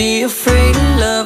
be afraid of love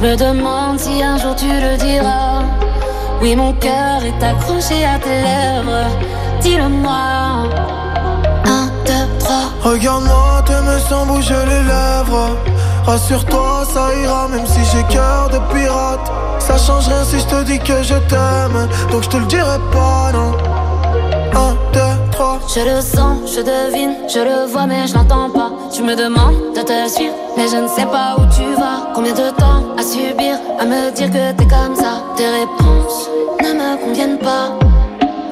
Je me demande si un jour tu le diras. Oui, mon cœur est accroché à tes lèvres. Dis-le-moi. Un, deux, trois. Regarde-moi, t'aimes sans bouger les lèvres. Rassure-toi, ça ira, même si j'ai cœur de pirate. Ça change rien si je te dis que je t'aime. Donc je te le dirai pas, non. Un, deux, trois. Je le sens, je devine, je le vois, mais je l'entends pas. Tu me demandes de te suivre, mais je ne sais pas où tu vas. Combien de temps à subir, à me dire que t'es comme ça? Tes réponses ne me conviennent pas.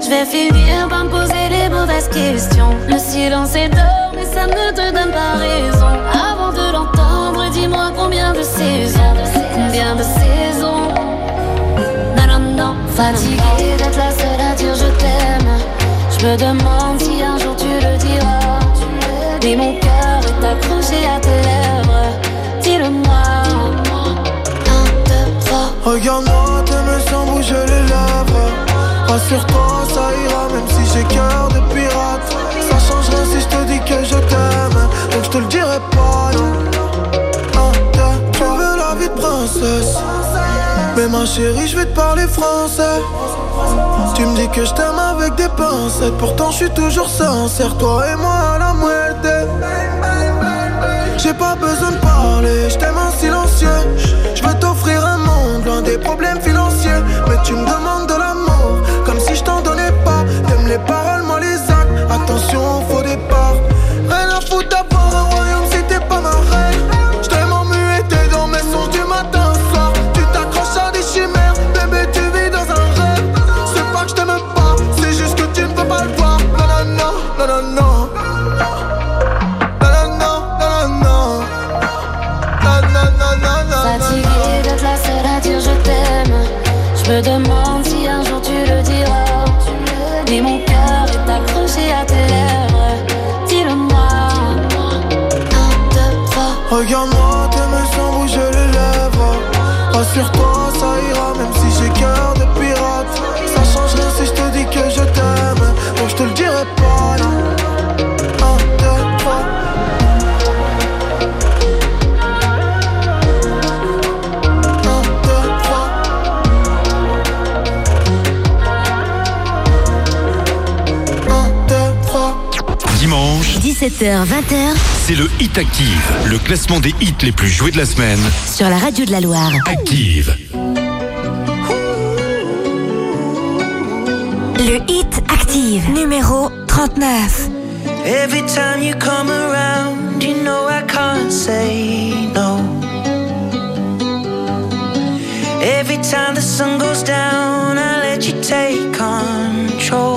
Je vais finir par me poser les mauvaises questions. Le silence est d'or, mais ça ne te donne pas raison. Avant de l'entendre, dis-moi combien de saisons, combien de saisons? Non, non, non, fatiguée d'être la seule à dire je t'aime. Je me demande si un jour tu le diras. Mais mon cœur est accroché à tes lèvres. Dis-le-moi. Un, deux, trois. Regarde-moi, t'aimes sans bouger les lèvres. Rassure-toi, ça ira, même si j'ai cœur de pirate. Ma chérie, je vais te parler français. Tu me dis que je t'aime avec des pincettes. Pourtant, je suis toujours sincère. Toi et moi à la moitié. J'ai pas besoin de parler, je t'aime en silencieux. Je veux t'offrir un monde loin des problèmes financiers. Mais tu me demandes de l'amour, comme si je t'en donnais pas. T'aimes les paroles, C'est le Hit Active, le classement des hits les plus joués de la semaine. Sur la radio de la Loire. Active. Le Hit Active, numéro 39. Every time you come around, you know I can't say no. Every time the sun goes down, I let you take control.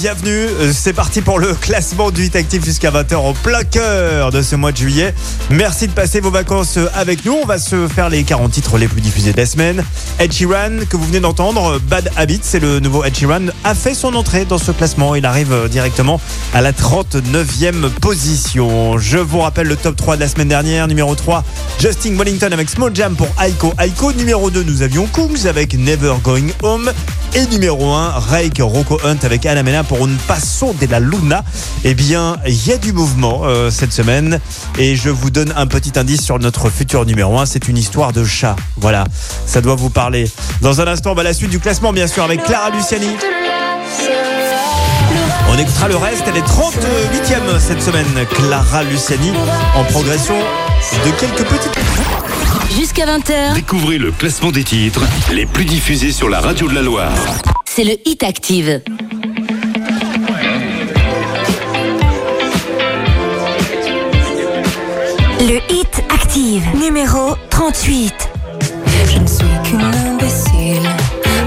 bienvenue. Euh, c'est parti pour le classement du Hit Actif jusqu'à 20h au plein cœur de ce mois de juillet. Merci de passer vos vacances euh, avec nous. On va se faire les 40 titres les plus diffusés de la semaine. Ed Sheeran, que vous venez d'entendre, euh, Bad Habit, c'est le nouveau Ed Sheeran, a fait son entrée dans ce classement. Il arrive directement à la 39e position. Je vous rappelle le top 3 de la semaine dernière. Numéro 3, Justin Wellington avec Small Jam pour Aiko. Aiko numéro 2, nous avions Kungs avec Never Going Home. Et numéro 1, Rake Rocco Hunt avec Anna Mena pour Un Passo de la Luna. Eh bien, il y a du mouvement euh, cette semaine. Et je vous donne un petit indice sur notre futur numéro 1. C'est une histoire de chat. Voilà, ça doit vous parler. Dans un instant, bah, la suite du classement, bien sûr, avec Clara Luciani. On écoutera le reste, elle est 38e cette semaine, Clara Luciani, en progression de quelques petites. Jusqu'à 20h, Découvrez le classement des titres les plus diffusés sur la radio de la Loire. c'est le Hit Active. Le Hit Active, numéro 38. Je ne suis qu'une imbécile,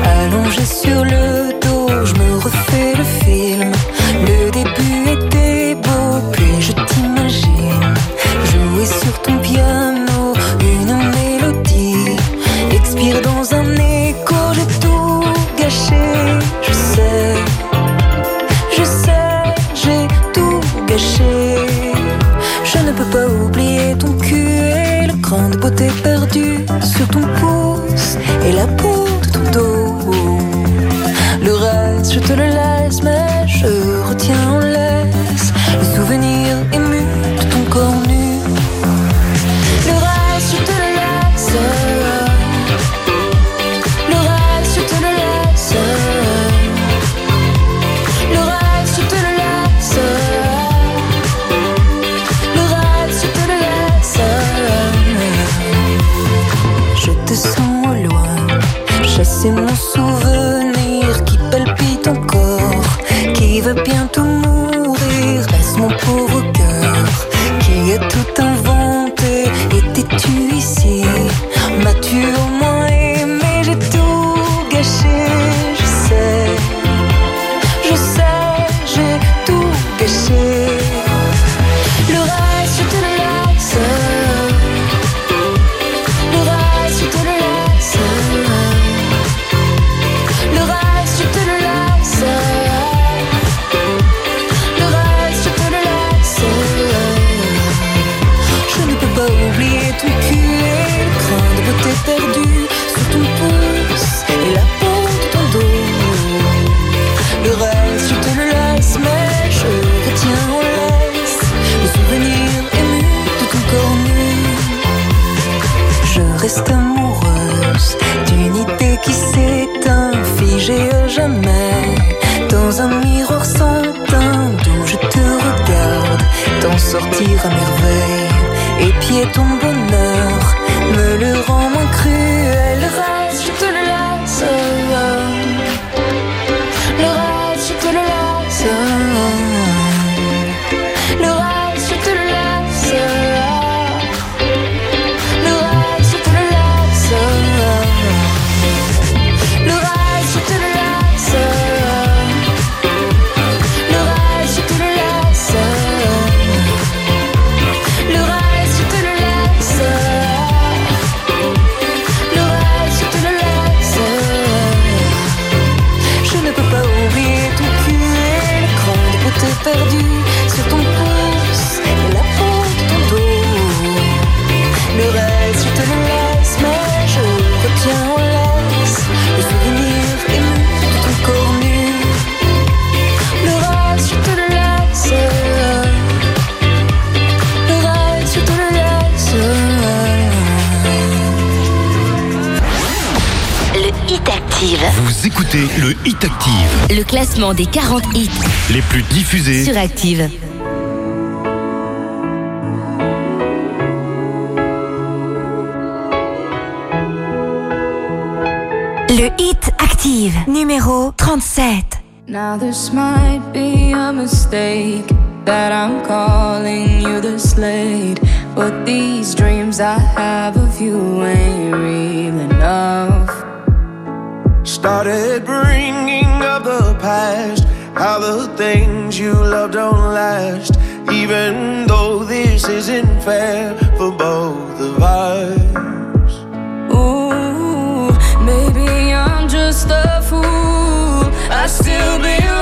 allongée sur le dos, je me refais le film. De beauté perdu sur ton pouce et la peau de ton dos. Le reste, je te le laisse, mais je retiens en laisse le souvenir bientôt mourir. Laisse mon pauvre classement des 40 hits les plus diffusés sur Active. Le Hit Active, numéro 37. Now this might be a mistake that I'm calling you this late, but these dreams I have of you ain't real enough. Started bringing past, how the things you love don't last. Even though this isn't fair for both of us. Ooh, maybe I'm just a fool. I still belong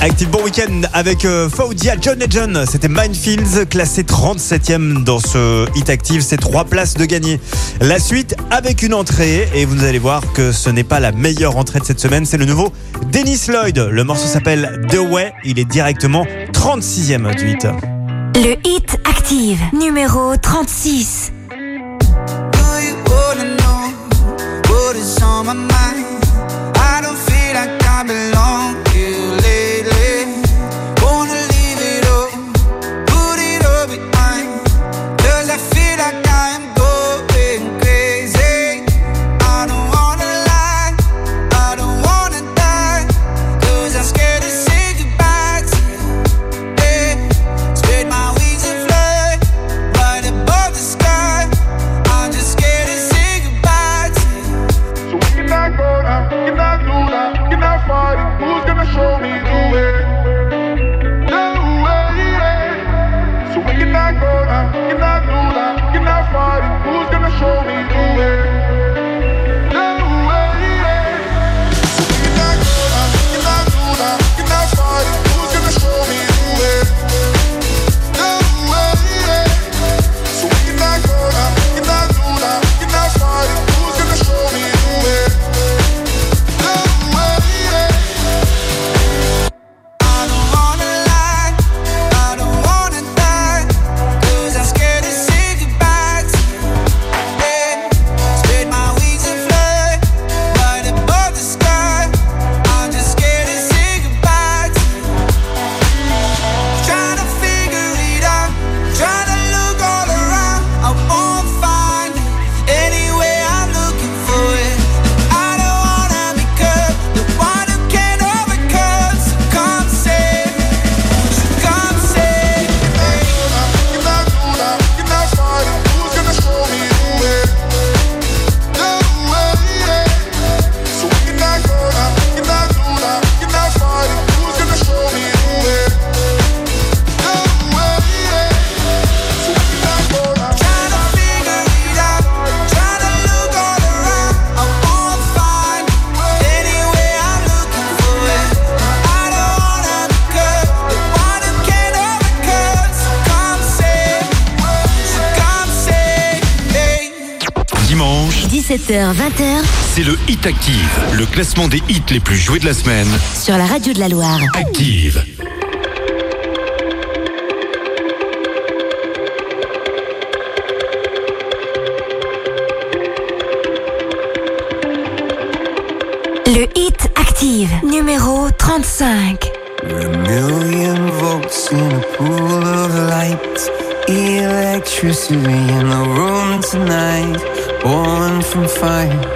Active bon week-end avec euh, Faudia, John Legend. C'était Minefields, classé 37e dans ce Hit Active. C'est trois places de gagner. La suite avec une entrée. Et vous allez voir que ce n'est pas la meilleure entrée de cette semaine. C'est le nouveau Dennis Lloyd. Le morceau s'appelle The Way. Il est directement 36e du Hit. Le hit active, numéro 36. Active, le classement des hits les plus joués de la semaine. Sur la radio de la Loire. Active. Le hit Active, numéro 35. A million volts in a pool of light. Electricity in the room tonight. Born from fire.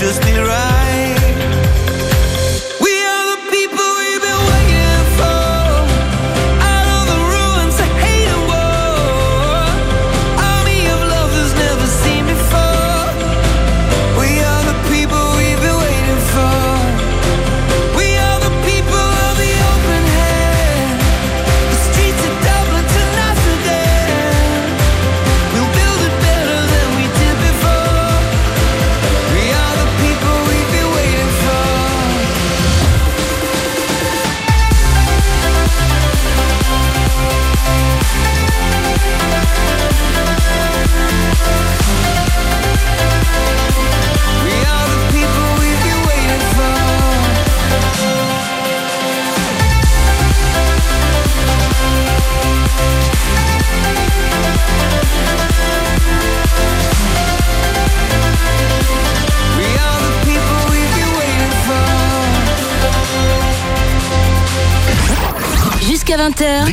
just be right.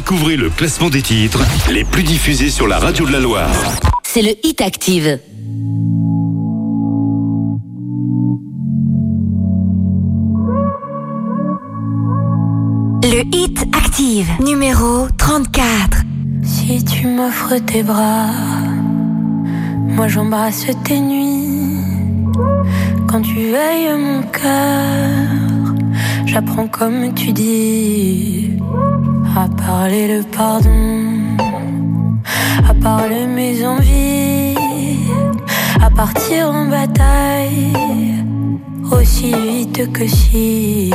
Découvrez le classement des titres les plus diffusés sur la radio de la Loire. c'est le Hit Active. Le Hit Active, numéro 34. Si tu m'offres tes bras, moi j'embrasse tes nuits. Quand tu veilles mon cœur, j'apprends comme tu dis à parler le pardon, à parler mes envies, à partir en bataille. Aussi vite que si.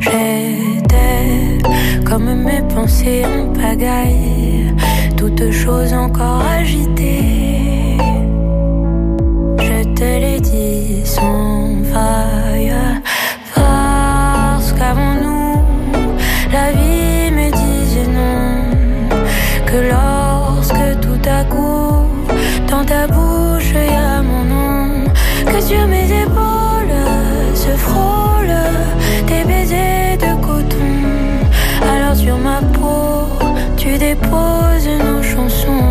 J'étais comme mes pensées en pagaille, toutes choses encore agitées. Je te l'ai dit sans sur mes épaules se frôle tes baisers de coton. Alors sur ma peau, tu déposes nos chansons.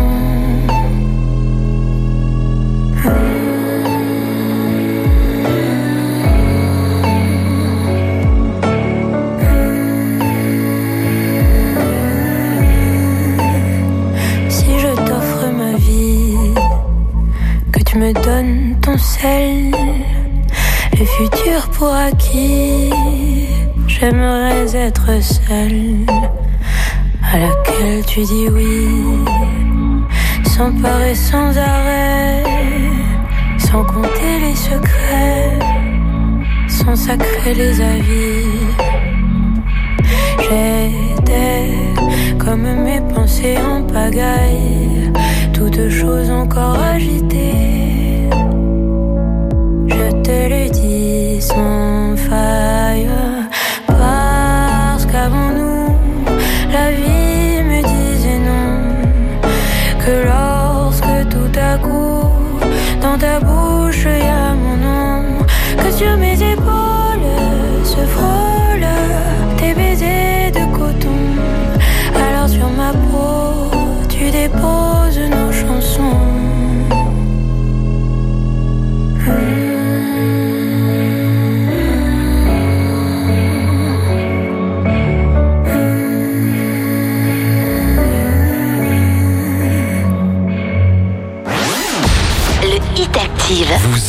Si je t'offre ma vie, que tu me donnes ton sel, pour acquis, j'aimerais être seule, à laquelle tu dis oui, sans peur et sans arrêt, sans compter les secrets, sans sacrer les avis. J'étais comme mes pensées en pagaille, toutes choses encore agitées. Je te dis sans parce qu'avant nous, la vie me disait non. Que lorsque tout à coup, dans ta bouche, y a mon nom, que sur mes épaules se frôle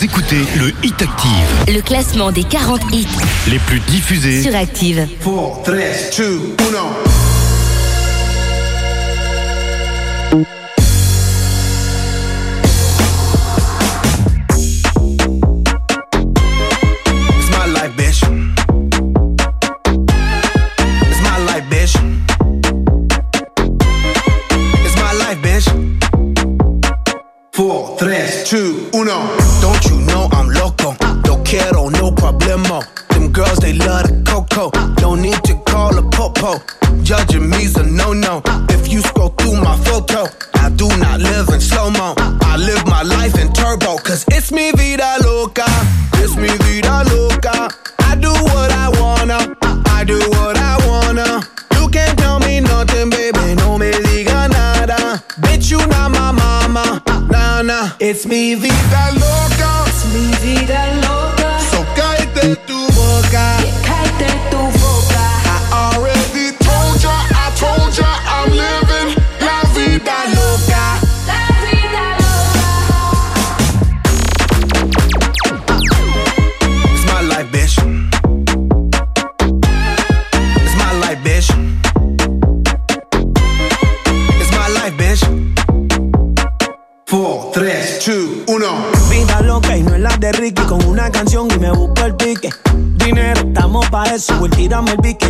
Vous écoutez le Hit Active, le classement des 40 hits les plus diffusés sur Active. 4, 3, 2, 1. It's my life, bitch. It's my life, bitch. It's my life, bitch. Four, tres, two, uno. Cocoa. No need to call a popo. Judging me's a no no. If you scroll through my photo, I do not live in slow mo. I live my life in turbo, cause it's me vida loca. It's me vida loca. I do what I wanna. I do what I wanna. You can't tell me nothing, baby. No me diga nada. Bitch, you not my mama. Nah, nah. It's me vida loca. Es mi vida loca. el bikini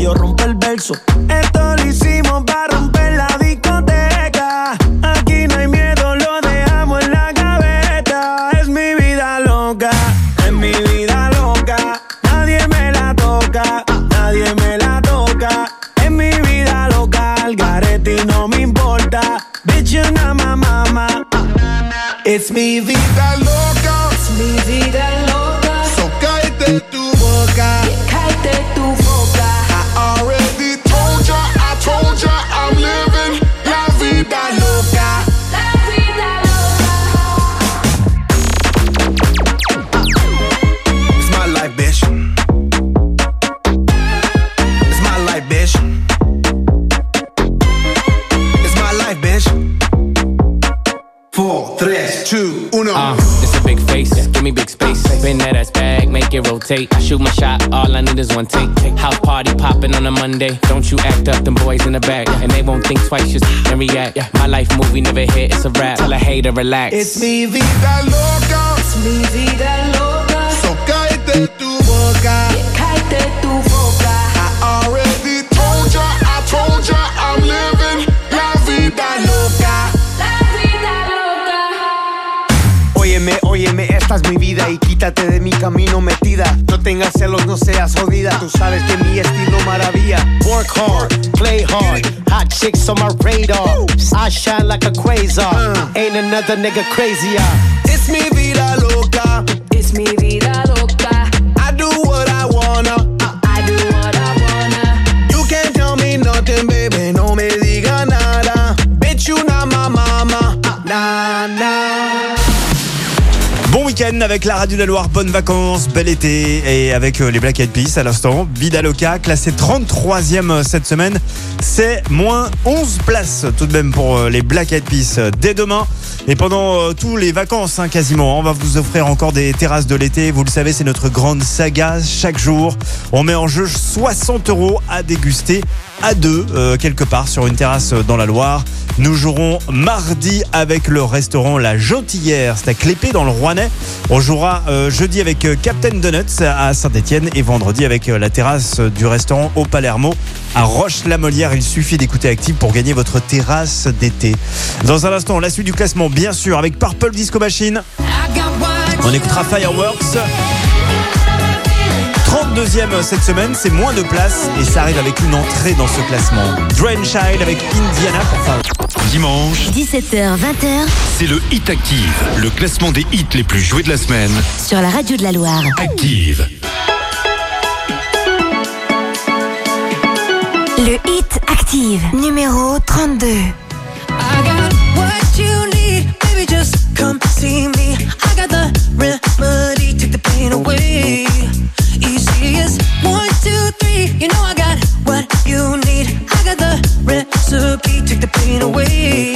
Four, tres, two, uno. Uh, it's a big face, give me big space. Spin that ass bag, make it rotate. I shoot my shot, all I need is one take. House party popping on a Monday. Don't you act up, them boys in the back. And they won't think twice, just and react. My life movie never hit, it's a rap. Tell a hater, relax. It's mi vida loca. Es mi vida loca. So cállate tu boca. Óyeme, esta es mi vida y quítate de mi camino metida. No tengas celos, no seas jodida. Tú sabes que mi estilo maravilla. Work hard, play hard. Hot chicks on my radar. I shine like a quasar. Ain't another nigga crazier. It's mi vida loca. Es mi vida loca. Avec la radio de la Loire, bonnes vacances, bel été et avec euh, les Black Eyed Peas à l'instant. Vida Loca, classé 33e cette semaine, c'est moins 11 places tout de même pour euh, les Black Eyed Peas euh, dès demain. Et pendant euh, tous les vacances hein, quasiment, on va vous offrir encore des terrasses de l'été. Vous le savez, c'est notre grande saga chaque jour. On met en jeu 60 euros à déguster à deux euh, quelque part sur une terrasse dans la Loire. Nous jouerons mardi avec le restaurant La Jotillère, c'est à Clépé dans le Rouennais. On jouera euh, jeudi avec euh, Captain Donuts à Saint-Etienne et vendredi avec la terrasse du restaurant au Palermo à Roche-la-Molière. Il suffit d'écouter Active pour gagner votre terrasse d'été. Dans un instant, la suite du classement, bien sûr, avec Purple Disco Machine. On écoutera Fireworks. 32e cette semaine, c'est moins de place et ça arrive avec une entrée dans ce classement. Drain Child avec Indiana pour faire. Dimanche, 17h, 20h c'est le Hit Active, le classement des hits les plus joués de la semaine. sur la radio de la Loire. Active. Le hit active, numéro 32. I got what you need, baby. Just come see me. I got the remedy, take the pain away. You know I got what you need. I got the recipe, take the pain away.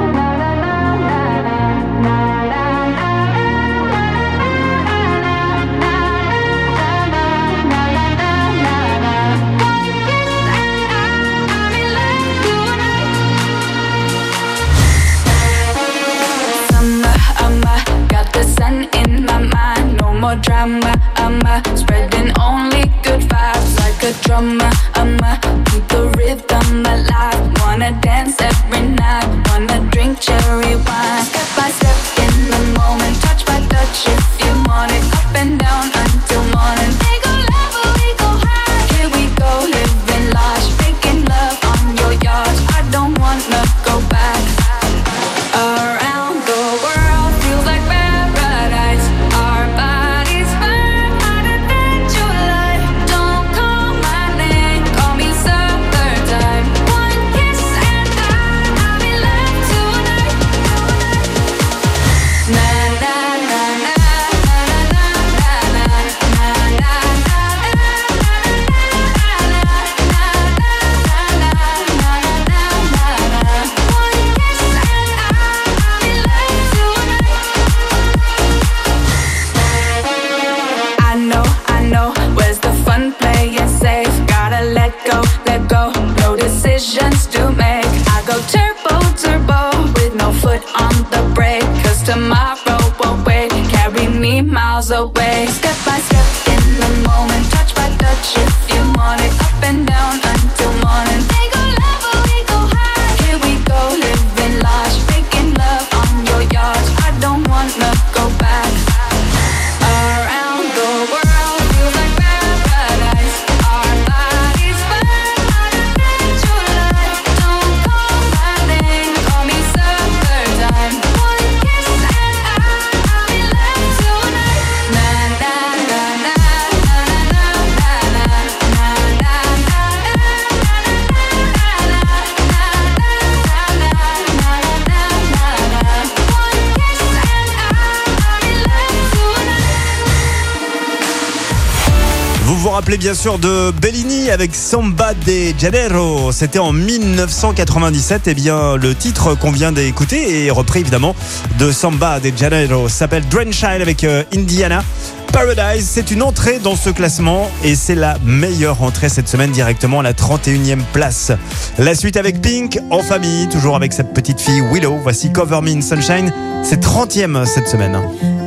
More drama, I'm uh, spreading only good vibes like a drummer. I'm uh, keep the rhythm alive. Wanna dance every night, wanna drink cherry wine. Step by step in the moment, touch by touch if you want it. Up and down until morning. Bien sûr de Bellini avec Samba de Janeiro. C'était en 1997. Et bien, le titre qu'on vient d'écouter est repris évidemment de Samba de Janeiro. S'appelle Child avec euh, Indiana. Paradise, c'est une entrée dans ce classement et c'est la meilleure entrée cette semaine directement à la 31e place. La suite avec Pink en famille, toujours avec cette petite fille Willow. Voici Cover Me in Sunshine. C'est 30e cette semaine.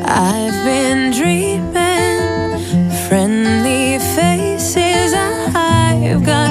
I've been dreaming, friendly. you've got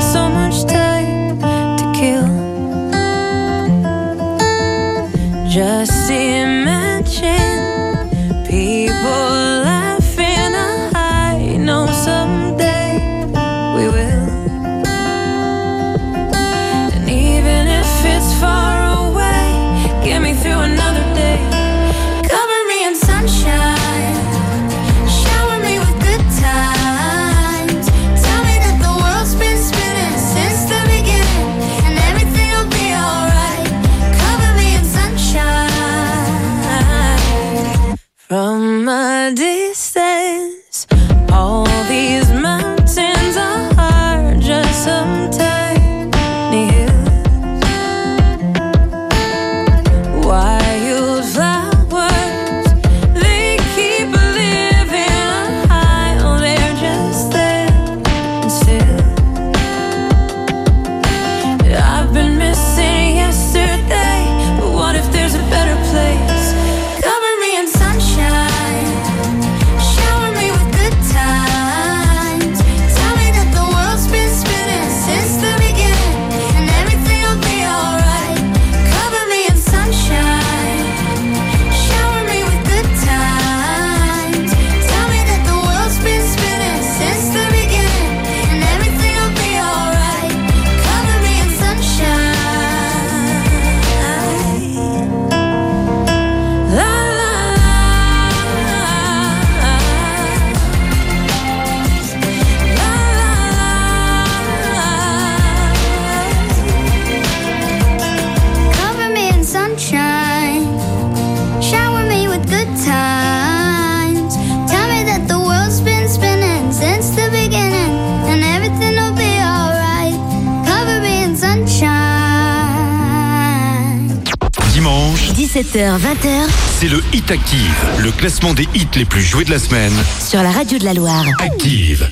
17h, 20h C'est le Hit Active, le classement des hits les plus joués de la semaine. sur la radio de la Loire. Active.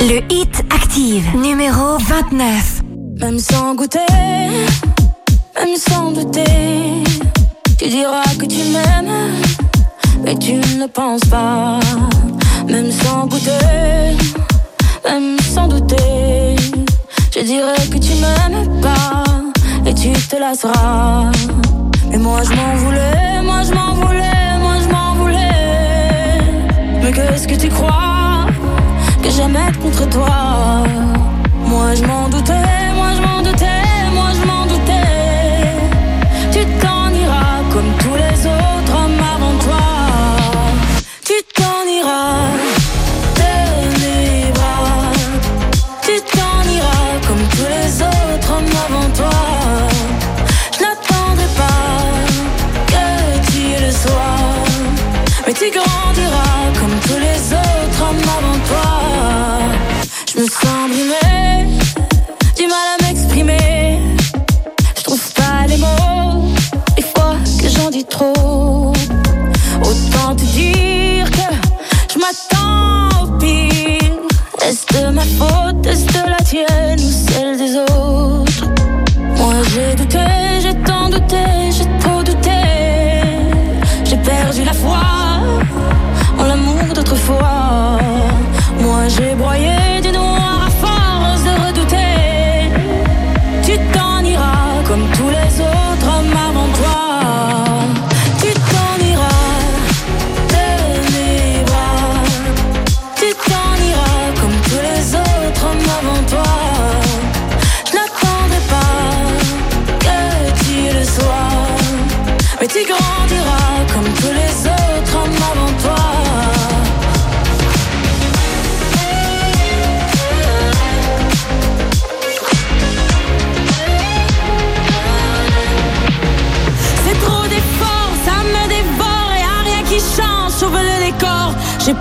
Le Hit Active, numéro 29. Même sans goûter, même sans douter, tu diras que tu m'aimes, mais tu ne penses pas. Même sans goûter, même sans douter, je dirais que tu m'aimes pas et tu te lasseras. Mais moi je m'en voulais, moi je m'en voulais, moi je m'en voulais. Mais qu'est-ce que tu crois que j'aimais être contre toi? Moi je m'en doutais, moi je m'en doutais, moi je m'en doutais. Tu t'en iras comme tous les Mais tu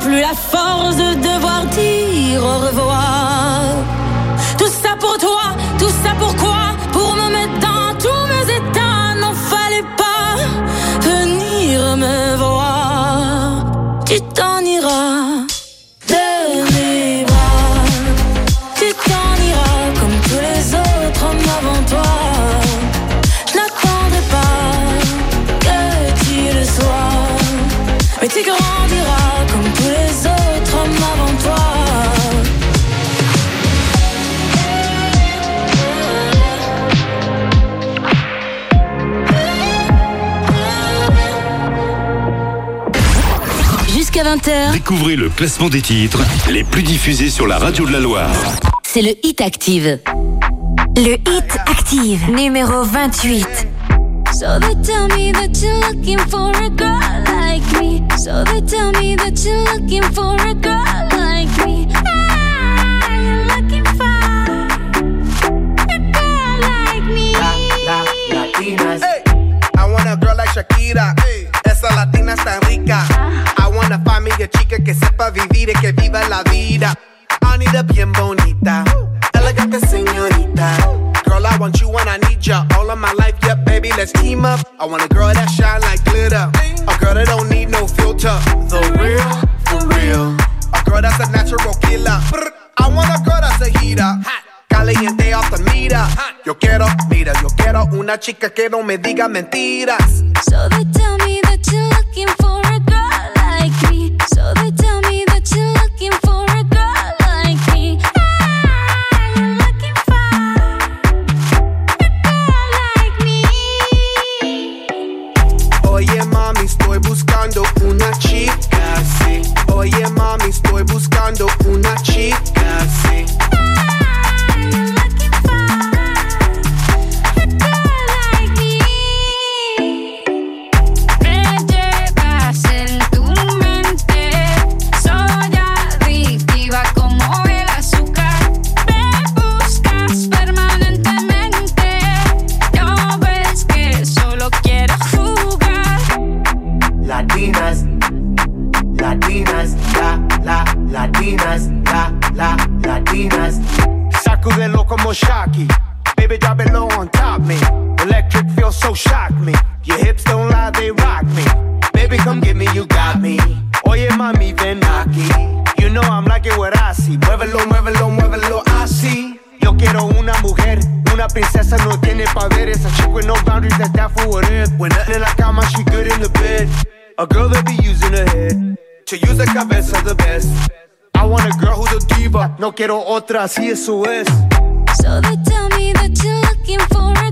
plus la Jusqu'à 20h, Découvrez le classement des titres les plus diffusés sur la radio de la Loire. c'est le Hit Active. Le Hit Active, numéro 28. So they tell me that you're looking for a girl like me. So they tell me that you're looking for a girl like me. Ah, you're looking for a girl like me. Hey, I want a girl like Shakira. Esa latina está rica. I wanna find me a chica que sepa vivir y que viva la vida. I need a bien bonita, elegante señorita. Girl, I want you when I need ya. All of my life, yeah, baby, let's team up. I want a girl that shine like glitter. A girl that don't need no filter. The real, for real. A girl that's a natural killer. I want a girl that's a heater. Caliente off the mira. Yo quiero, mira, yo quiero una chica que no me diga mentiras. So they tell me una princesa no tiene poderes. A chick with no boundaries, that's that for what it. When nothing in la cama, she good in the bed. A girl that be using her head to use the cabeza the best. I want a girl who's a diva, no quiero otra, así eso es. So they tell me that you're looking for a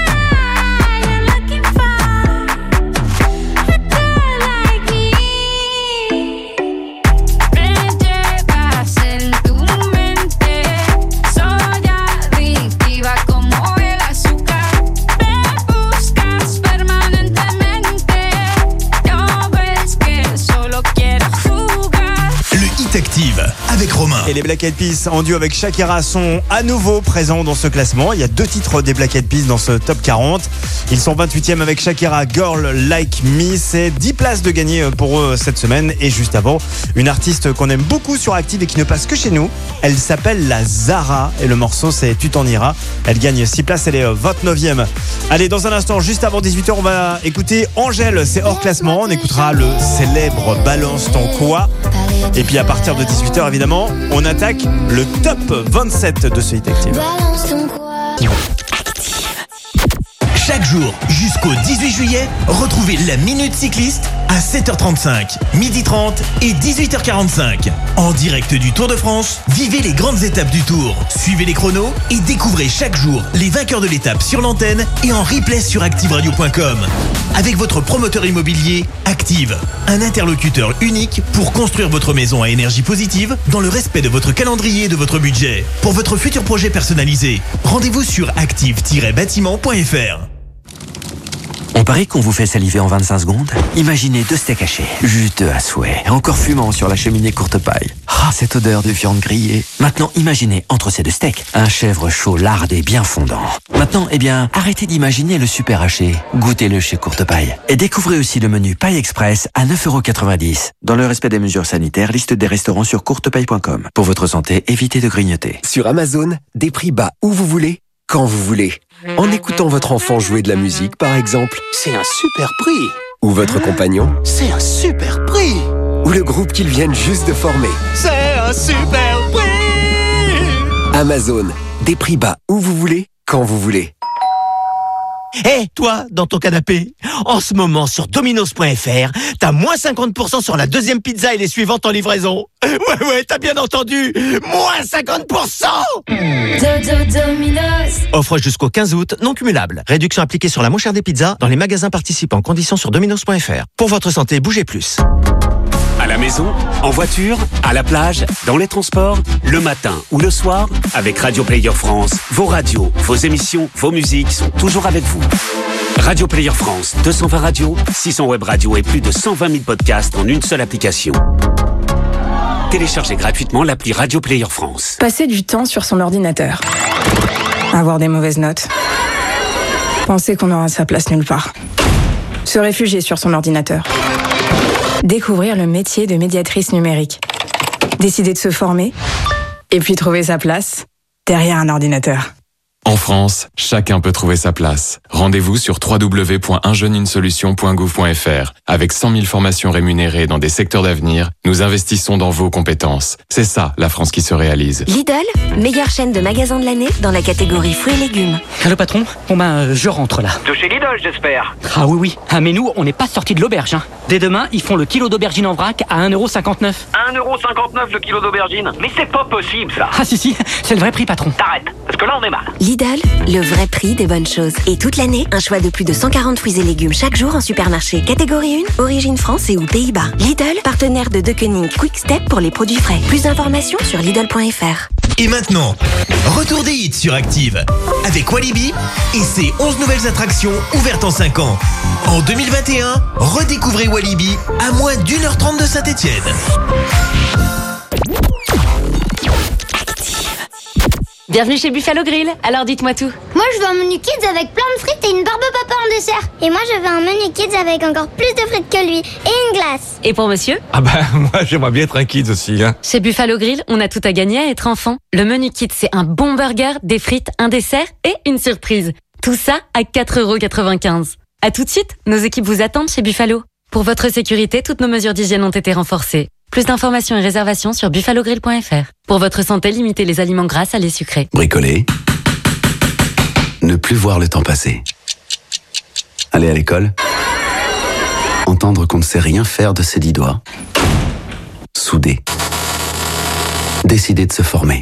Et les Black Eyed Peas en duo avec Shakira sont à nouveau présents dans ce classement. Il y a deux titres des Black Eyed Peas dans ce top 40. Ils sont 28e avec Shakira Girl Like Me. C'est 10 places de gagner pour eux cette semaine. Et juste avant, une artiste qu'on aime beaucoup sur Active et qui ne passe que chez nous. Elle s'appelle la Zara et le morceau c'est Tu t'en iras. Elle gagne 6 places, elle est 29e. Allez, dans un instant, juste avant 18h, on va écouter Angèle. C'est hors classement. On écoutera le célèbre Balance ton quoi. Et puis à partir de 18h, évidemment, on attaque le top 27 de ce Hit Active. Chaque jour jusqu'au 18 juillet, retrouvez la Minute Cycliste à 7h35, 12h30 et 18h45. En direct du Tour de France, vivez les grandes étapes du Tour. Suivez les chronos et découvrez chaque jour les vainqueurs de l'étape sur l'antenne et en replay sur ActiveRadio.com. Avec votre promoteur immobilier, Active. Un interlocuteur unique pour construire votre maison à énergie positive dans le respect de votre calendrier et de votre budget. Pour votre futur projet personnalisé, rendez-vous sur active-bâtiment.fr. On parie qu'on vous fait saliver en 25 secondes Imaginez deux steaks hachés, juteux à souhait, encore fumant sur la cheminée courte paille. Ah, cette odeur de viande grillée. Maintenant, imaginez entre ces deux steaks, un chèvre chaud lardé bien fondant. Maintenant, eh bien, arrêtez d'imaginer le super haché. Goûtez-le chez Courte Paille. Et découvrez aussi le menu Paille Express à 9,90€. Dans le respect des mesures sanitaires, liste des restaurants sur courtepaille.com. Pour votre santé, évitez de grignoter. Sur Amazon, des prix bas où vous voulez, quand vous voulez. En écoutant votre enfant jouer de la musique, par exemple. C'est un super prix. Ou votre compagnon. C'est un super prix. Ou le groupe qu'ils viennent juste de former. C'est un super prix. Amazon, des prix bas où vous voulez, quand vous voulez. Hé, toi, dans ton canapé, en ce moment sur dominos.fr, t'as moins 50% sur la deuxième pizza et les suivantes en livraison. Ouais, ouais, t'as bien entendu, moins 50% Dominos. Offre jusqu'au 15 août, non cumulable. Réduction appliquée sur la moins chère des pizzas dans les magasins participants. Conditions sur dominos.fr. Pour votre santé, bougez plus. Maison, en voiture, à la plage, dans les transports, le matin ou le soir, avec Radio Player France, vos radios, vos émissions, vos musiques sont toujours avec vous. Radio Player France, 220 radios, 600 web radios et plus de 120 000 podcasts en une seule application. Téléchargez gratuitement l'appli Radio Player France. Passer du temps sur son ordinateur. Avoir des mauvaises notes. Penser qu'on aura sa place nulle part. Se réfugier sur son ordinateur. Découvrir le métier de médiatrice numérique. Décider de se former. Et puis trouver sa place derrière un ordinateur. En France, chacun peut trouver sa place. Rendez-vous sur www.unjeuneUneSolution.gouv.fr. Avec 100 000 formations rémunérées dans des secteurs d'avenir, nous investissons dans vos compétences. C'est ça, la France qui se réalise. Lidl, meilleure chaîne de magasins de l'année dans la catégorie fruits et légumes. Allô patron? Bon ben euh, je rentre là. De chez Lidl, j'espère. Ah oui oui. Ah mais nous on n'est pas sorti de l'auberge. Hein. Dès demain ils font le kilo d'aubergine en vrac à 1,59€. 1,59€ le kilo d'aubergine. Mais c'est pas possible ça. Ah si si, c'est le vrai prix patron. T'arrêtes, parce que là on est mal. Lidl, le vrai prix des bonnes choses. Et toute l'année, un choix de plus de 140 fruits et légumes chaque jour en supermarché. Catégorie 1, origine France et ou Pays-Bas. Lidl, partenaire de Deceuninck Quick Step pour les produits frais. Plus d'informations sur Lidl.fr. Et maintenant, retour des hits sur Active avec Walibi et ses 11 nouvelles attractions ouvertes en 5 ans. En 2021, redécouvrez Walibi à moins d'une heure trente de Saint-Etienne. Bienvenue chez Buffalo Grill, alors dites-moi tout. Moi, je veux un menu kids avec plein de frites et une barbe papa en dessert. Et moi, je veux un menu kids avec encore plus de frites que lui et une glace. Et pour monsieur? Ah bah moi j'aimerais bien être un kids aussi. Hein. Chez Buffalo Grill, on a tout à gagner à être enfant. Le menu kit, c'est un bon burger, des frites, un dessert et une surprise. Tout ça à 4,95€. À tout de suite, nos équipes vous attendent chez Buffalo. Pour votre sécurité, toutes nos mesures d'hygiène ont été renforcées. Plus d'informations et réservations sur buffalogrill.fr. Pour votre santé, limitez les aliments gras à les sucrés. Bricoler. Ne plus voir le temps passer. Aller à l'école. Entendre qu'on ne sait rien faire de ses dix doigts. Souder. Décider de se former.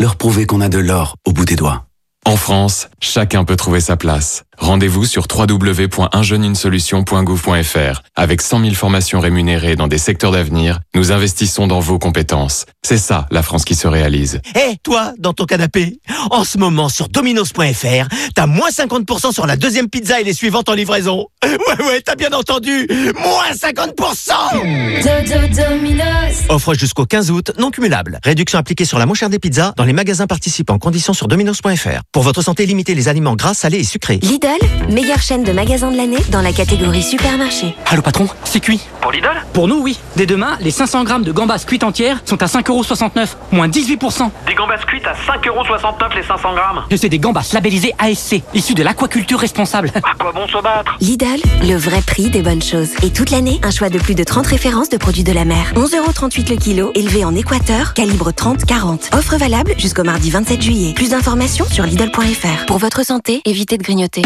Leur prouver qu'on a de l'or au bout des doigts. En France, chacun peut trouver sa place. Rendez-vous sur www.unjeuneUneSolution.gouv.fr. Avec 100 000 formations rémunérées dans des secteurs d'avenir, nous investissons dans vos compétences. C'est ça, la France qui se réalise. Hé, toi, dans ton canapé, en ce moment sur Domino's.fr, t'as moins 50% sur la deuxième pizza et les suivantes en livraison. Ouais, ouais, t'as bien entendu, moins 50% Domino's Offre jusqu'au 15 août, non cumulable. Réduction appliquée sur la moins chère des pizzas dans les magasins participants. Conditions sur Domino's.fr. Pour votre santé, limitez les aliments gras, salés et sucrés. Lidl, meilleure chaîne de magasins de l'année dans la catégorie supermarché. Allô patron, c'est cuit. Pour Lidl Pour nous oui. Dès demain, les 500 grammes de gambas cuites entières sont à 5,69€, moins 18%. Des gambas cuites à 5,69€ les 500 grammes. Et c'est des gambas labellisées ASC, issus de l'aquaculture responsable. À quoi bon se battre? Lidl, le vrai prix des bonnes choses. Et toute l'année, un choix de plus de 30 références de produits de la mer. 11,38€ le kilo, élevé en Équateur, calibre 30-40. Offre valable jusqu'au mardi 27 juillet. Plus d'informations sur Lidl.fr. Pour votre santé, évitez de grignoter.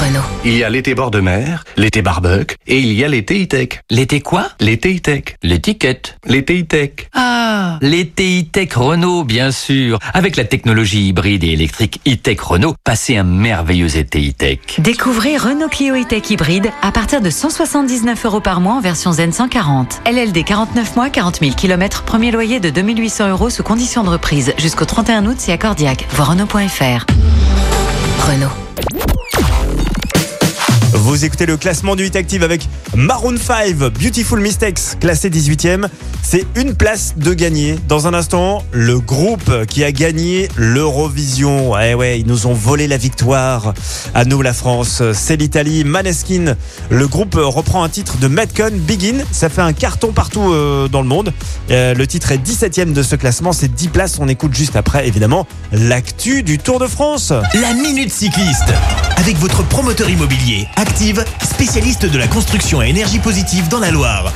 Renault. Il y a l'été bord de mer, l'été barbecue et il y a l'été e-tech. L'été quoi? L'été e-tech. L'étiquette. L'été e-tech. Ah, l'été e-tech Renault, bien sûr. Avec la technologie hybride et électrique e-tech Renault, passez un merveilleux été e-tech. Découvrez Renault Clio e-tech hybride à partir de 179 euros par mois en version Zen 140. LLD 49 mois, 40 000 km, premier loyer de 2800 euros sous condition de reprise. Jusqu'au 31 août, c'est accordiaque. Voir Renault.fr. Renault. Vous écoutez le classement du Hit Active avec Maroon 5, Beautiful Mistakes, classé 18e. C'est une place de gagner. Dans un instant, le groupe qui a gagné l'Eurovision. Ouais, ouais, ils nous ont volé la victoire. À nous, la France. C'est l'Italie. Maneskin. Le groupe reprend un titre de Metcon, Begin. Ça fait un carton partout euh, dans le monde. Euh, le titre est 17e de ce classement. C'est 10 places. On écoute juste après, évidemment, l'actu du Tour de France. La Minute Cycliste. Avec votre promoteur immobilier, Spécialiste de la construction à énergie positive dans la Loire.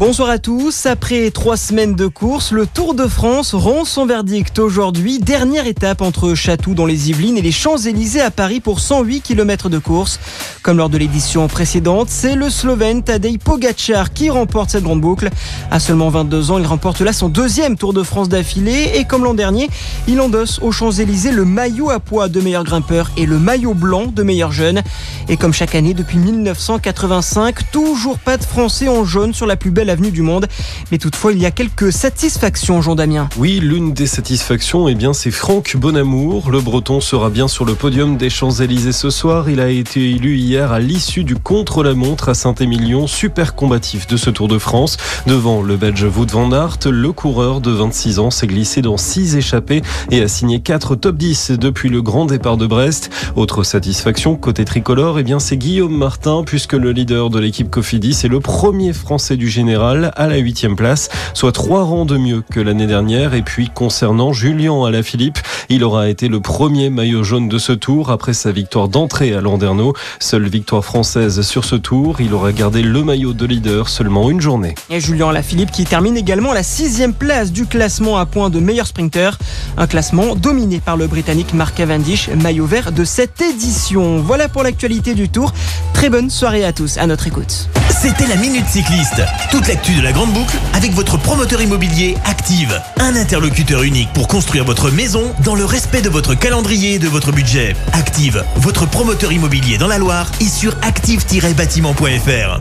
Bonsoir à tous. Après trois semaines de course, le Tour de France rend son verdict aujourd'hui. Dernière étape entre Chatou dans les Yvelines et les Champs-Élysées à Paris pour 108 km de course. Comme lors de l'édition précédente, c'est le Slovène Tadej Pogacar qui remporte cette grande boucle. À seulement 22 ans, il remporte là son deuxième Tour de France d'affilée et comme l'an dernier, il endosse aux Champs-Élysées le maillot à poids de meilleur grimpeur et le maillot blanc de meilleur jeune. Et comme chaque année depuis 1985, toujours pas de Français en jaune sur la plus belle avenue du monde. Mais toutefois, il y a quelques satisfactions, Jean Damien. Oui, l'une des satisfactions, eh bien, c'est Franck Bonamour. Le Breton sera bien sur le podium des Champs-Élysées ce soir. Il a été élu hier à l'issue du contre-la-montre à Saint-Émilion, super combatif de ce Tour de France. Devant le Belge Wout van Aert, le coureur de 26 ans s'est glissé dans 6 échappées et a signé 4 top 10 depuis le grand départ de Brest. Autre satisfaction, côté tricolore, eh bien, c'est Guillaume Martin, puisque le leader de l'équipe Cofidis est le premier Français du général général à la huitième place, soit trois rangs de mieux que l'année dernière. Et puis concernant Julien Alaphilippe, il aura été le premier maillot jaune de ce tour après sa victoire d'entrée à Landerneau. Seule victoire française sur ce tour, il aura gardé le maillot de leader seulement une journée. Et Julien Lafilippe qui termine également la sixième place du classement à point de meilleur sprinter. Un classement dominé par le Britannique Mark Cavendish, maillot vert de cette édition. Voilà pour l'actualité du tour. Très bonne soirée à tous, à notre écoute. C'était la Minute Cycliste. Toute l'actu de la Grande Boucle avec votre promoteur immobilier Active. Un interlocuteur unique pour construire votre maison dans le respect de votre calendrier et de votre budget. Active, votre promoteur immobilier dans la Loire et sur active-bâtiment.fr.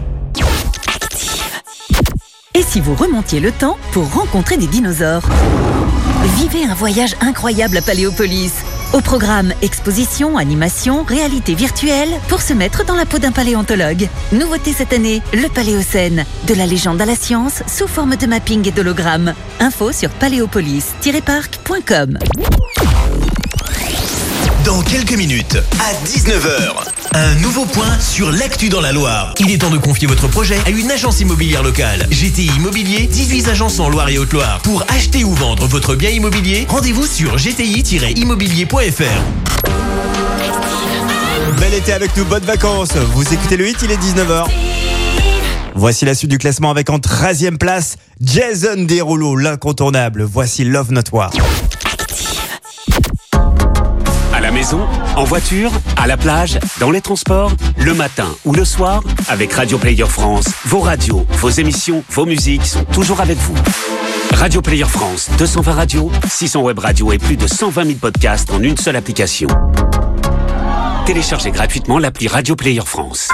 Et si vous remontiez le temps pour rencontrer des dinosaures? Vivez un voyage incroyable à Paléopolis. Au programme exposition, animation, réalité virtuelle pour se mettre dans la peau d'un paléontologue. Nouveauté cette année, le Paléocène. De la légende à la science sous forme de mapping et d'hologramme. Info sur paléopolis-parc.com. Quelques minutes, à 19h, un nouveau point sur l'actu dans la Loire. Il est temps de confier votre projet à une agence immobilière locale. GTI Immobilier, 18 agences en Loire et Haute-Loire. Pour acheter ou vendre votre bien immobilier, rendez-vous sur gti-immobilier.fr. Bel été avec nous, bonnes vacances. Vous écoutez le hit, il est 19h. Voici la suite du classement avec en 13e place Jason Derulo, l'incontournable. Voici Love Not War. À la maison, en voiture, à la plage, dans les transports, le matin ou le soir, avec Radio Player France, vos radios, vos émissions, vos musiques sont toujours avec vous. Radio Player France, 220 radios, 600 web radios et plus de 120 000 podcasts en une seule application. Téléchargez gratuitement l'appli Radio Player France.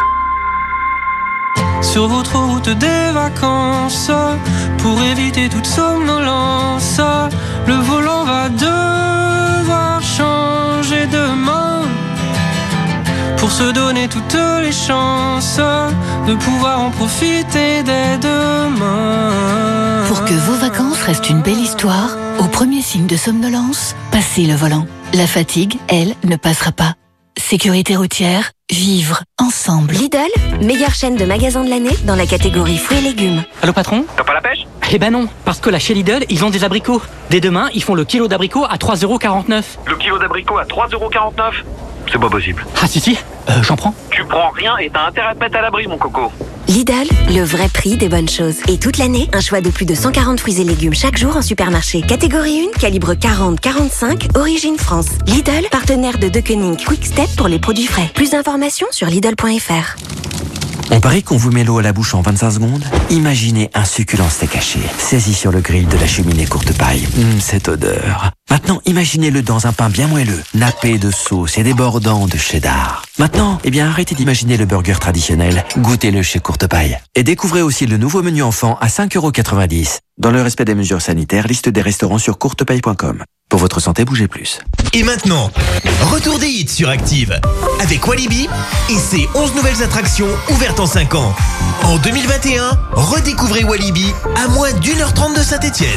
Sur votre route des vacances, pour éviter toute somnolence, le volant va devoir changer de main. Pour se donner toutes les chances de pouvoir en profiter dès demain. Pour que vos vacances restent une belle histoire, au premier signe de somnolence, passez le volant. La fatigue, elle, ne passera pas. Sécurité routière, vivre ensemble. Lidl, meilleure chaîne de magasins de l'année dans la catégorie fruits et légumes. Allô patron? T'as pas la pêche? Eh ben non, parce que là chez Lidl, ils ont des abricots. Dès demain, ils font le kilo d'abricots à 3,49€. Le kilo d'abricot à 3,49€ C'est pas possible. Ah si si, euh, j'en prends. Tu prends rien et t'as intérêt à te mettre à l'abri, mon coco. Lidl, le vrai prix des bonnes choses. Et toute l'année, un choix de plus de 140 fruits et légumes chaque jour en supermarché. Catégorie 1, calibre 40-45, origine France. Lidl, partenaire de Deceuninck Quick Step pour les produits frais. Plus d'informations sur Lidl.fr. On parie qu'on vous met l'eau à la bouche en 25 secondes? Imaginez un succulent steak haché, saisi sur le grill de la cheminée courte paille. Hum, cette odeur. Maintenant, imaginez-le dans un pain bien moelleux, nappé de sauce et débordant de cheddar. Maintenant, eh bien, arrêtez d'imaginer le burger traditionnel, goûtez-le chez Courte Paille. Et découvrez aussi le nouveau menu enfant à 5,90€. Dans le respect des mesures sanitaires, liste des restaurants sur courtepaille.com. Pour votre santé, bougez plus. Et maintenant, retour des hits sur Active avec Walibi et ses 11 nouvelles attractions ouvertes en 5 ans. En 2021, redécouvrez Walibi à moins d'une heure trente de Saint-Étienne.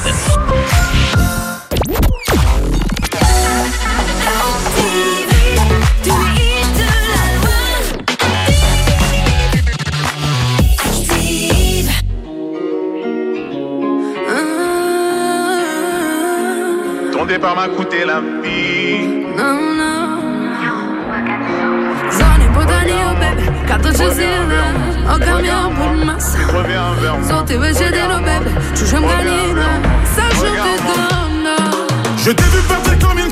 Départ m'a coûté la vie. Non, non. Dzwonię po Daniel, baby Kato cię zjedę Ogarniam pod masę Złoty wysiedeno, baby Czułem ganinę Sachant tes donnes Je t'ai vu partir comme une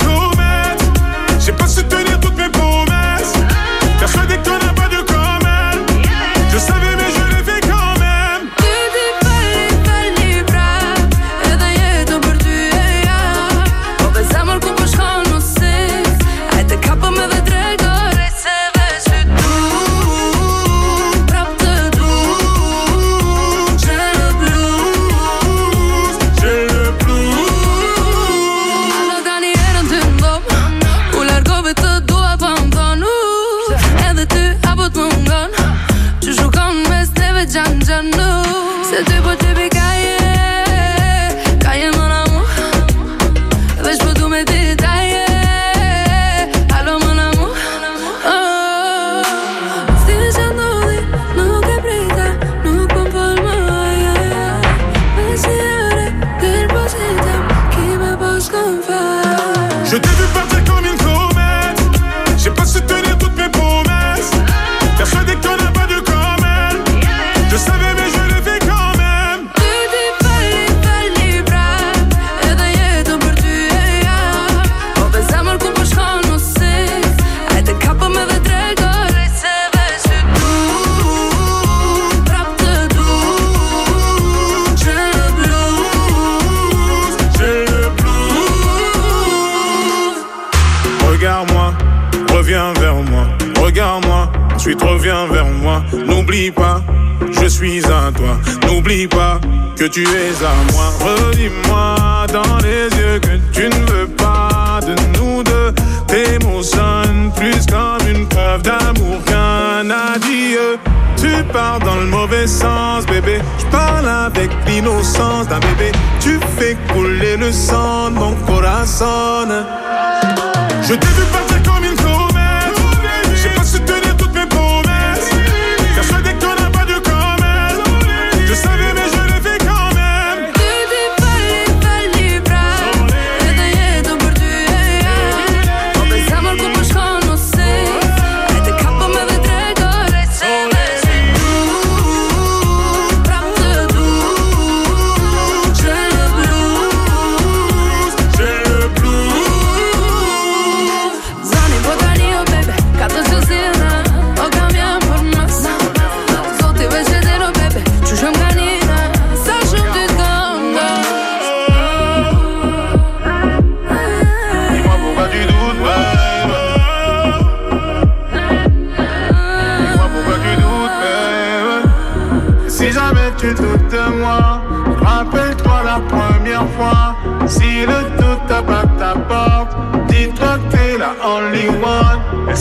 je suis à toi. N'oublie pas que tu es à moi. Redis-moi dans les yeux que tu ne veux pas de nous deux. Tes mots sonnent plus comme une preuve d'amour qu'un adieu. Tu pars dans le mauvais sens, bébé. Je parle avec l'innocence d'un bébé. Tu fais couler le sang de mon corazon. Je t'ai vu partir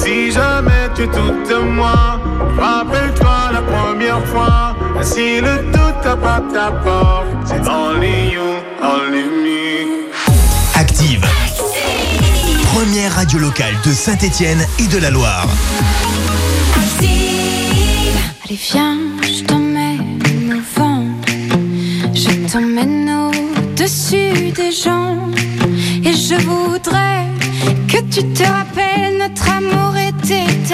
si jamais tu doutes de moi, rappelle-toi la première fois. Et si le doute tape ta porte, c'est only you, only me. Active. Première radio locale de Saint-Étienne et de la Loire. Allez viens, je t'emmène au vent Je t'emmène au-dessus des gens Et je voudrais que tu te rappelles Notre amour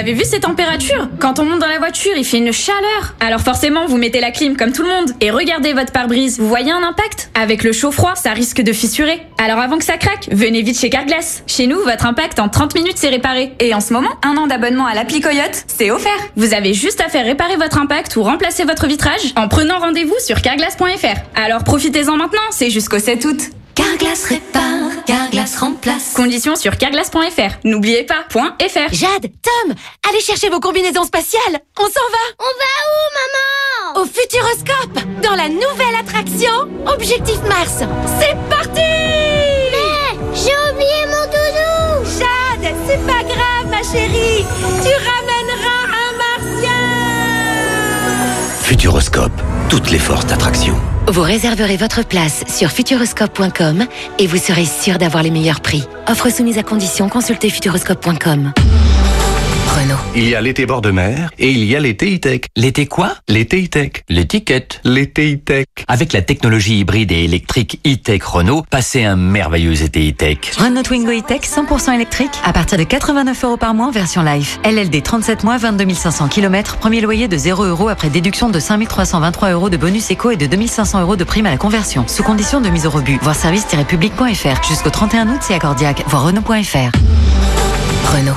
avez vu ces températures? Quand on monte dans la voiture, il fait une chaleur. Alors forcément, vous mettez la clim comme tout le monde. Et regardez votre pare-brise, vous voyez un impact? Avec le chaud-froid, ça risque de fissurer. Alors avant que ça craque, venez vite chez Carglass. Chez nous, votre impact en 30 minutes, c'est réparé. Et en ce moment, un an d'abonnement à l'appli Coyote, c'est offert. Vous avez juste à faire réparer votre impact ou remplacer votre vitrage en prenant rendez-vous sur carglass.fr. Alors profitez-en maintenant, c'est jusqu'au 7 août. Carglass répare, Carglass remplace. Conditions sur carglass.fr. N'oubliez pas, .fr. Jade, Tom, allez chercher vos combinaisons spatiales. On s'en va. On va où, maman? Au Futuroscope, dans la nouvelle attraction Objectif Mars. C'est parti Mais j'ai oublié mon doudou. Jade, c'est pas grave, ma chérie, tu ramèneras Futuroscope, toutes les forces d'attraction. Vous réserverez votre place sur futuroscope.com et vous serez sûr d'avoir les meilleurs prix. Offre soumise à condition, consultez futuroscope.com. Renault. Il y a l'été bord de mer et il y a l'été e-tech. L'été quoi? L'été e-tech. L'étiquette. L'été e-tech. Avec la technologie hybride et électrique e-tech Renault, passez un merveilleux été e-tech. Renault Twingo E-Tech 100% électrique à partir de 89 euros par mois version life. LLD 37 mois, 22 500 km, premier loyer de 0 euros après déduction de 5 323 euros de bonus éco et de 2500 euros de prime à la conversion. Sous condition de mise au rebut. Voir service-public.fr jusqu'au 31 août, c'est accordiaque. Voir Renault.fr. Renault.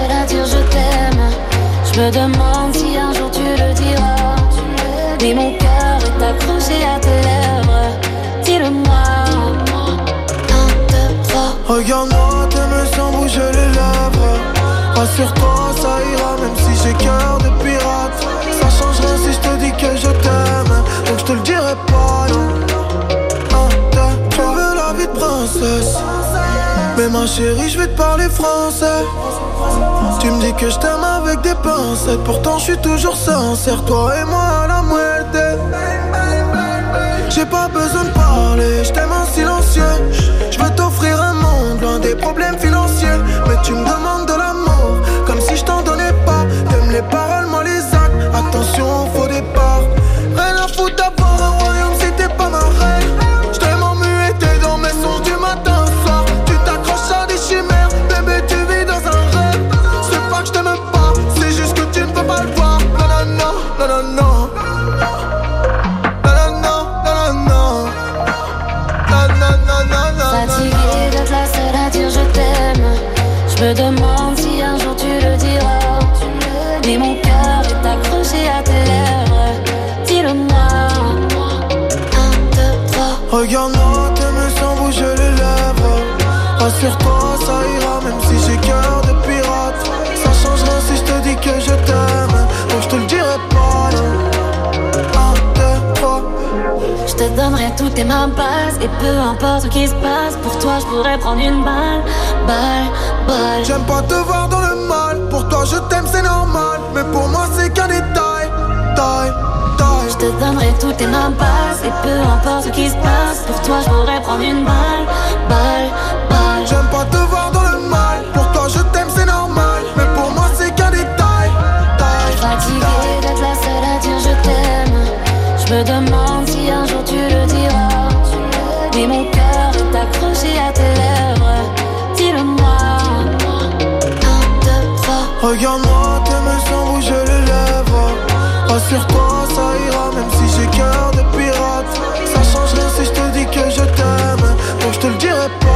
Je me demande si un jour tu le diras. Mais mon cœur est accroché à tes lèvres. Dis-le-moi. Un, deux, trois. Regarde-moi, t'aimes sans bouger les lèvres. Rassure-toi, ça ira, même si j'ai cœur de pirate. Ça change rien si je te dis que je t'aime. Donc je te le dirai pas, Mais ma chérie, je vais te parler français. Tu me dis que je t'aime avec des pincettes. Pourtant, je suis toujours sincère. Toi et moi à la moitié. J'ai pas besoin de parler, je t'aime en silencieux. Je veux t'offrir un monde loin des problèmes financiers. Mais tu me demandes Je me demande si un jour tu le diras. Mais mon cœur est accroché à tes lèvres. Dis-le-moi. Un, deux, trois. Regarde-moi, t'aimes sans bouger les lèvres. Rassure-toi, toutes tes mains basses Et peu importe ce qui se passe Pour toi je pourrais prendre une balle Balle, balle J'aime pas te voir dans le mal. Pour toi, je t'aime, c'est normal. Mais pour moi, c'est qu'un détail. Taille, taille. Je te donnerai toutes tes mains basses Et peu importe ce qui se passe Pour toi je pourrais prendre une balle Balle, balle J'aime pas te voir dans le mal. Pour toi, je t'aime, c'est normal. Mais pour moi, c'est qu'un détail. Taille, Fatiguée d'être la seule à dire je t'aime Je me demande Rassure-toi, ça ira, même si j'ai cœur de pirate. Ça change si je te dis que je t'aime. Donc je te le dirai pas.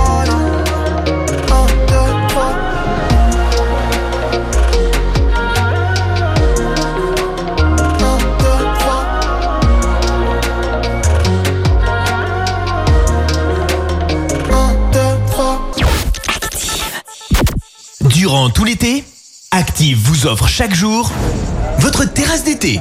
Durant tout l'été, Active vous offre chaque jour votre terrasse d'été.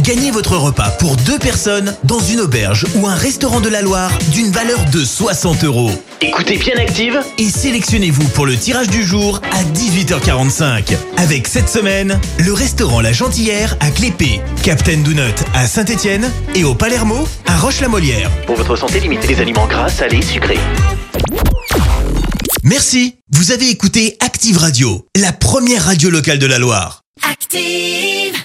Gagnez votre repas pour deux personnes dans une auberge ou un restaurant de la Loire d'une valeur de 60 euros. Écoutez bien Active et sélectionnez-vous pour le tirage du jour à 18h45. Avec cette semaine, le restaurant La Gentillère à Clépé, Captain Donut à Saint-Étienne et au Palermo à Roche-la-Molière. Pour votre santé, limitez les aliments gras, salés, sucrés. Merci. Vous avez écouté Active Radio, la première radio locale de la Loire. Active.